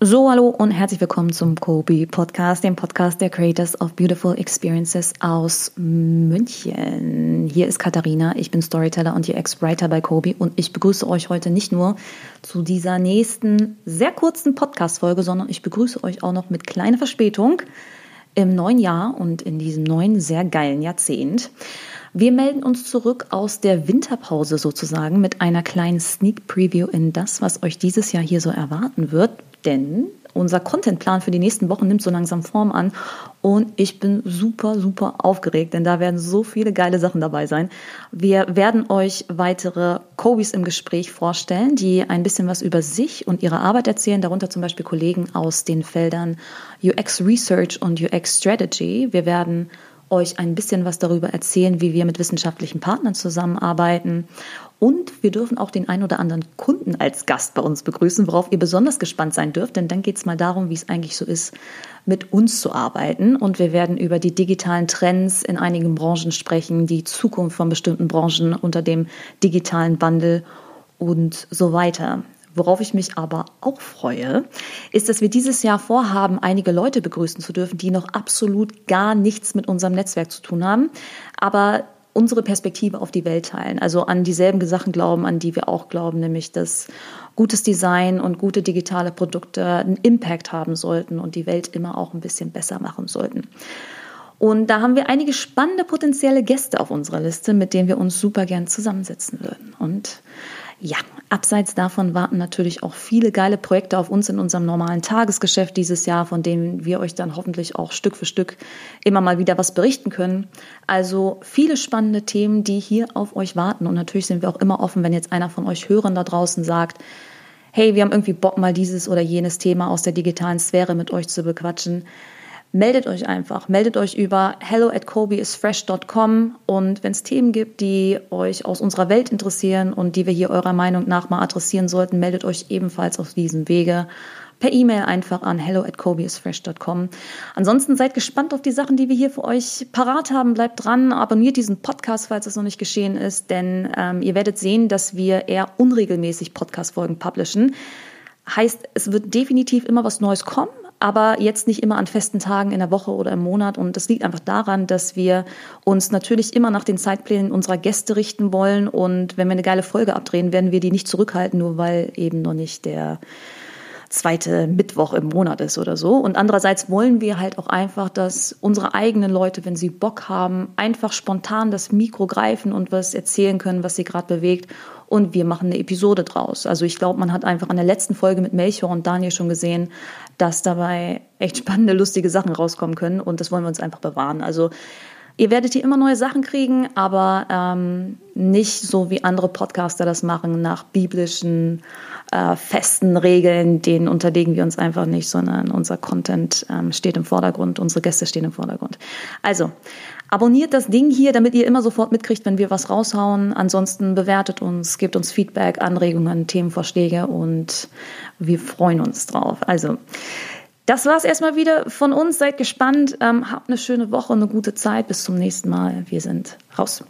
So, hallo und herzlich willkommen zum Kobi Podcast, dem Podcast der Creators of Beautiful Experiences aus München. Hier ist Katharina, ich bin Storyteller und UX-Writer bei Kobi und ich begrüße euch heute nicht nur zu dieser nächsten sehr kurzen Podcast-Folge, sondern ich begrüße euch auch noch mit kleiner Verspätung im neuen Jahr und in diesem neuen, sehr geilen Jahrzehnt. Wir melden uns zurück aus der Winterpause sozusagen mit einer kleinen Sneak Preview in das, was euch dieses Jahr hier so erwarten wird denn unser Contentplan für die nächsten Wochen nimmt so langsam Form an und ich bin super, super aufgeregt, denn da werden so viele geile Sachen dabei sein. Wir werden euch weitere Kobis im Gespräch vorstellen, die ein bisschen was über sich und ihre Arbeit erzählen, darunter zum Beispiel Kollegen aus den Feldern UX Research und UX Strategy. Wir werden euch ein bisschen was darüber erzählen, wie wir mit wissenschaftlichen Partnern zusammenarbeiten. Und wir dürfen auch den ein oder anderen Kunden als Gast bei uns begrüßen, worauf ihr besonders gespannt sein dürft, denn dann geht es mal darum, wie es eigentlich so ist, mit uns zu arbeiten. Und wir werden über die digitalen Trends in einigen Branchen sprechen, die Zukunft von bestimmten Branchen unter dem digitalen Wandel und so weiter. Worauf ich mich aber auch freue, ist, dass wir dieses Jahr vorhaben, einige Leute begrüßen zu dürfen, die noch absolut gar nichts mit unserem Netzwerk zu tun haben, aber unsere Perspektive auf die Welt teilen, also an dieselben Sachen glauben, an die wir auch glauben, nämlich dass gutes Design und gute digitale Produkte einen Impact haben sollten und die Welt immer auch ein bisschen besser machen sollten. Und da haben wir einige spannende potenzielle Gäste auf unserer Liste, mit denen wir uns super gern zusammensetzen würden. Und ja, abseits davon warten natürlich auch viele geile Projekte auf uns in unserem normalen Tagesgeschäft dieses Jahr, von denen wir euch dann hoffentlich auch Stück für Stück immer mal wieder was berichten können. Also viele spannende Themen, die hier auf euch warten. Und natürlich sind wir auch immer offen, wenn jetzt einer von euch Hörern da draußen sagt, hey, wir haben irgendwie Bock mal dieses oder jenes Thema aus der digitalen Sphäre mit euch zu bequatschen meldet euch einfach. Meldet euch über hello at kobeisfresh.com und wenn es Themen gibt, die euch aus unserer Welt interessieren und die wir hier eurer Meinung nach mal adressieren sollten, meldet euch ebenfalls auf diesem Wege per E-Mail einfach an hello at kobeisfresh.com. Ansonsten seid gespannt auf die Sachen, die wir hier für euch parat haben. Bleibt dran, abonniert diesen Podcast, falls es noch nicht geschehen ist, denn ähm, ihr werdet sehen, dass wir eher unregelmäßig Podcast-Folgen publishen. Heißt, es wird definitiv immer was Neues kommen, aber jetzt nicht immer an festen Tagen in der Woche oder im Monat. Und das liegt einfach daran, dass wir uns natürlich immer nach den Zeitplänen unserer Gäste richten wollen. Und wenn wir eine geile Folge abdrehen, werden wir die nicht zurückhalten, nur weil eben noch nicht der zweite Mittwoch im Monat ist oder so. Und andererseits wollen wir halt auch einfach, dass unsere eigenen Leute, wenn sie Bock haben, einfach spontan das Mikro greifen und was erzählen können, was sie gerade bewegt. Und wir machen eine Episode draus. Also ich glaube, man hat einfach an der letzten Folge mit Melchior und Daniel schon gesehen, dass dabei echt spannende, lustige Sachen rauskommen können. Und das wollen wir uns einfach bewahren. Also Ihr werdet hier immer neue Sachen kriegen, aber ähm, nicht so wie andere Podcaster das machen, nach biblischen äh, festen Regeln, denen unterlegen wir uns einfach nicht, sondern unser Content ähm, steht im Vordergrund, unsere Gäste stehen im Vordergrund. Also, abonniert das Ding hier, damit ihr immer sofort mitkriegt, wenn wir was raushauen. Ansonsten bewertet uns, gebt uns Feedback, Anregungen, Themenvorschläge und wir freuen uns drauf. Also, das war es erstmal wieder von uns. Seid gespannt. Ähm, habt eine schöne Woche, eine gute Zeit. Bis zum nächsten Mal. Wir sind raus.